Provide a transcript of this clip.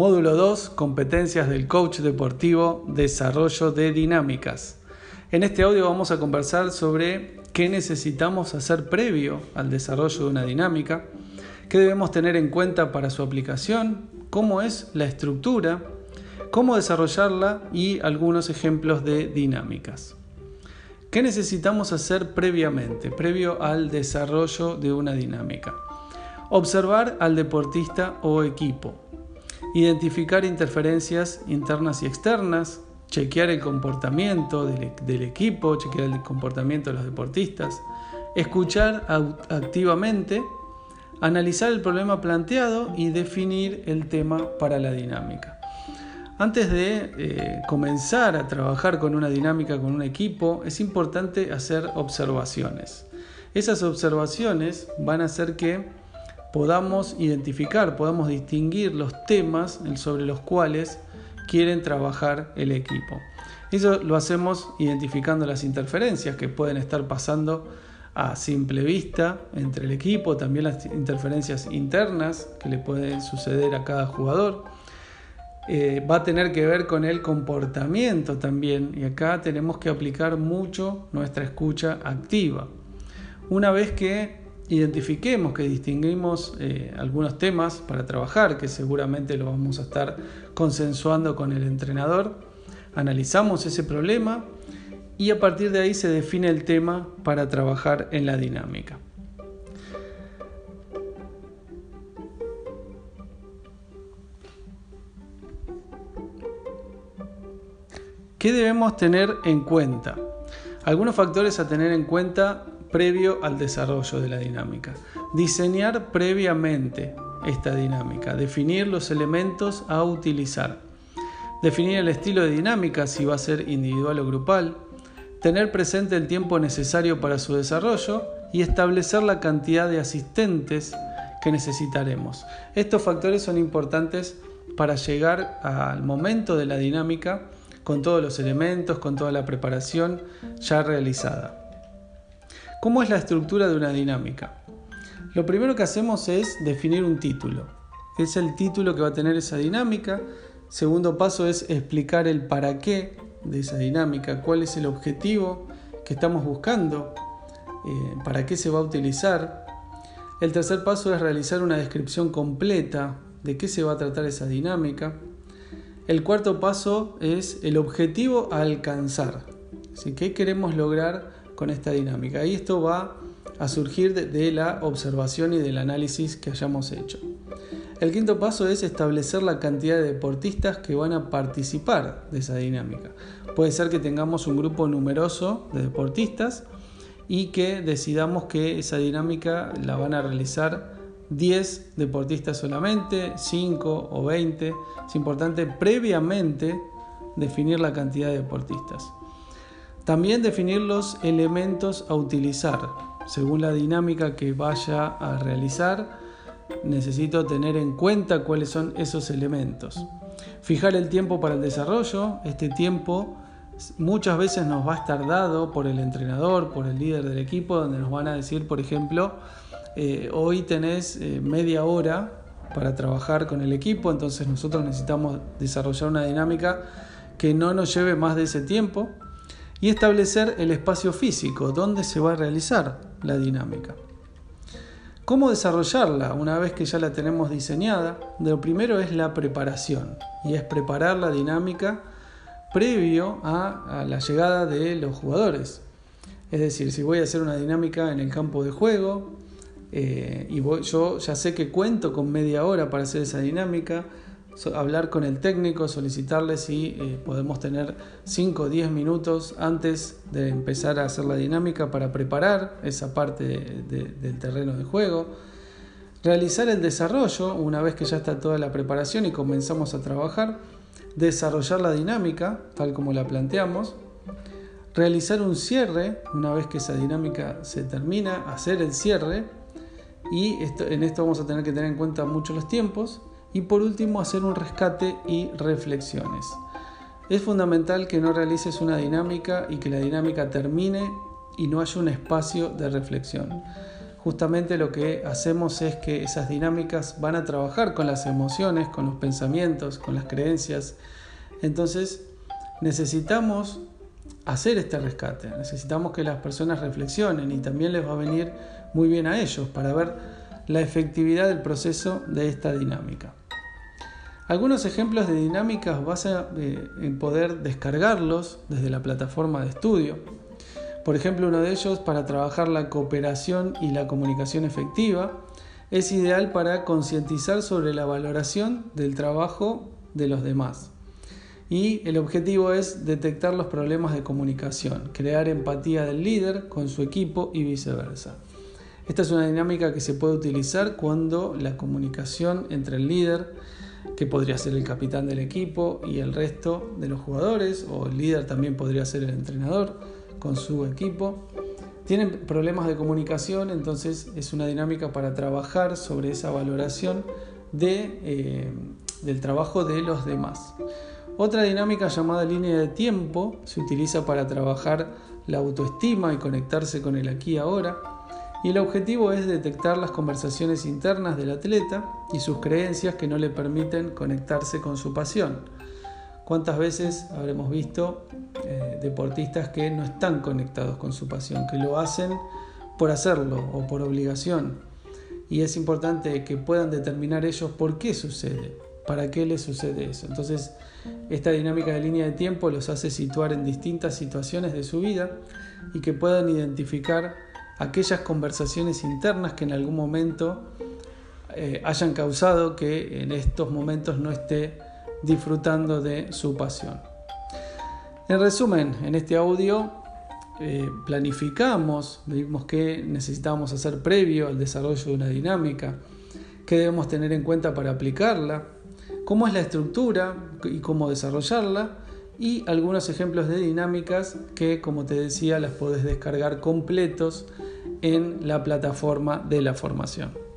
Módulo 2, competencias del coach deportivo, desarrollo de dinámicas. En este audio vamos a conversar sobre qué necesitamos hacer previo al desarrollo de una dinámica, qué debemos tener en cuenta para su aplicación, cómo es la estructura, cómo desarrollarla y algunos ejemplos de dinámicas. ¿Qué necesitamos hacer previamente, previo al desarrollo de una dinámica? Observar al deportista o equipo, identificar interferencias internas y externas, chequear el comportamiento del, equipo, chequear el comportamiento de los deportistas, escuchar activamente, analizar el problema planteado y definir el tema para la dinámica. Antes de eh, comenzar a trabajar con una dinámica, con un equipo, es importante hacer observaciones. Esas observaciones van a hacer que podamos identificar, podamos distinguir los temas sobre los cuales quieren trabajar el equipo. Eso lo hacemos identificando las interferencias que pueden estar pasando a simple vista entre el equipo, también las interferencias internas que le pueden suceder a cada jugador. Eh, va a tener que ver con el comportamiento también y acá tenemos que aplicar mucho nuestra escucha activa. Una vez que identifiquemos, que distinguimmos eh, algunos temas para trabajar, que seguramente lo vamos a estar consensuando con el entrenador, analizamos ese problema y a partir de ahí se define el tema para trabajar en la dinámica. ¿Qué debemos tener en cuenta? Algunos factores a tener en cuenta previo al desarrollo de la dinámica. Diseñar previamente esta dinámica, definir los elementos a utilizar, definir el estilo de dinámica si va a ser individual o grupal, tener presente el tiempo necesario para su desarrollo y establecer la cantidad de asistentes que necesitaremos. Estos factores son importantes para llegar al momento de la dinámica con todos los elementos, con toda la preparación ya realizada. ¿Cómo es la estructura de una dinámica? Lo primero que hacemos es definir un título. Es el título que va a tener esa dinámica. Segundo paso es explicar el para qué de esa dinámica, cuál es el objetivo que estamos buscando, eh, para qué se va a utilizar. El tercer paso es realizar una descripción completa de qué se va a tratar esa dinámica. El cuarto paso es el objetivo a alcanzar. ¿Qué queremos lograr con esta dinámica. Y esto va a surgir de, la observación y del análisis que hayamos hecho. El quinto paso es establecer la cantidad de deportistas que van a participar de esa dinámica. Puede ser que tengamos un grupo numeroso de deportistas y que decidamos que esa dinámica la van a realizar 10 deportistas solamente, 5 o 20. Es importante previamente definir la cantidad de deportistas. También definir los elementos a utilizar. Según la dinámica que vaya a realizar, necesito tener en cuenta cuáles son esos elementos. Fijar el tiempo para el desarrollo. Este tiempo muchas veces nos va a estar dado por el entrenador, por el líder del equipo, donde nos van a decir, por ejemplo, eh, hoy tenés eh, media hora para trabajar con el equipo, entonces nosotros necesitamos desarrollar una dinámica que no nos lleve más de ese tiempo y establecer el espacio físico donde se va a realizar la dinámica. ¿Cómo desarrollarla una vez que ya la tenemos diseñada? Lo primero es la preparación y es preparar la dinámica previo a, la llegada de los jugadores. Es decir, si voy a hacer una dinámica en el campo de juego eh, y yo ya sé que cuento con media hora para hacer esa dinámica, hablar con el técnico, solicitarle si eh, podemos tener 5 o 10 minutos antes de empezar a hacer la dinámica para preparar esa parte del terreno de juego. Realizar el desarrollo, una vez que ya está toda la preparación y comenzamos a trabajar, desarrollar la dinámica tal como la planteamos, realizar un cierre, una vez que esa dinámica se termina, hacer el cierre. Y en esto vamos a tener que tener en cuenta mucho los tiempos y por último, hacer un rescate y reflexiones. Es fundamental que no realices una dinámica y que la dinámica termine y no haya un espacio de reflexión. justamente lo que hacemos es que esas dinámicas van a trabajar con las emociones, con los pensamientos, con las creencias. Entonces necesitamos hacer este rescate, necesitamos que las personas reflexionen y también les va a venir muy bien a ellos para ver la efectividad del proceso de esta dinámica. Algunos ejemplos de dinámicas vas a eh, poder descargarlos desde la plataforma de estudio. Por ejemplo, uno de ellos para trabajar la cooperación y la comunicación efectiva es ideal para concientizar sobre la valoración del trabajo de los demás. Y el objetivo es detectar los problemas de comunicación, crear empatía del líder con su equipo y viceversa. Esta es una dinámica que se puede utilizar cuando la comunicación entre el líder, que podría ser el capitán del equipo, y el resto de los jugadores, o el líder también podría ser el entrenador con su equipo, tienen problemas de comunicación, entonces es una dinámica para trabajar sobre esa valoración eh, del trabajo de los demás. Otra dinámica llamada línea de tiempo se utiliza para trabajar la autoestima y conectarse con el aquí y ahora. Y el objetivo es detectar las conversaciones internas del atleta y sus creencias que no le permiten conectarse con su pasión. ¿Cuántas veces habremos visto eh, deportistas que no están conectados con su pasión, que lo hacen por hacerlo o por obligación? Y es importante que puedan determinar ellos por qué sucede, para qué les sucede eso. Entonces, esta dinámica de línea de tiempo los hace situar en distintas situaciones de su vida y que puedan identificar aquellas conversaciones internas que en algún momento eh, hayan causado que en estos momentos no esté disfrutando de su pasión. En resumen, en este audio eh, planificamos, vimos qué necesitamos hacer previo al desarrollo de una dinámica, qué debemos tener en cuenta para aplicarla, cómo es la estructura y cómo desarrollarla, y algunos ejemplos de dinámicas que, como te decía, las puedes descargar completos en la plataforma de la formación.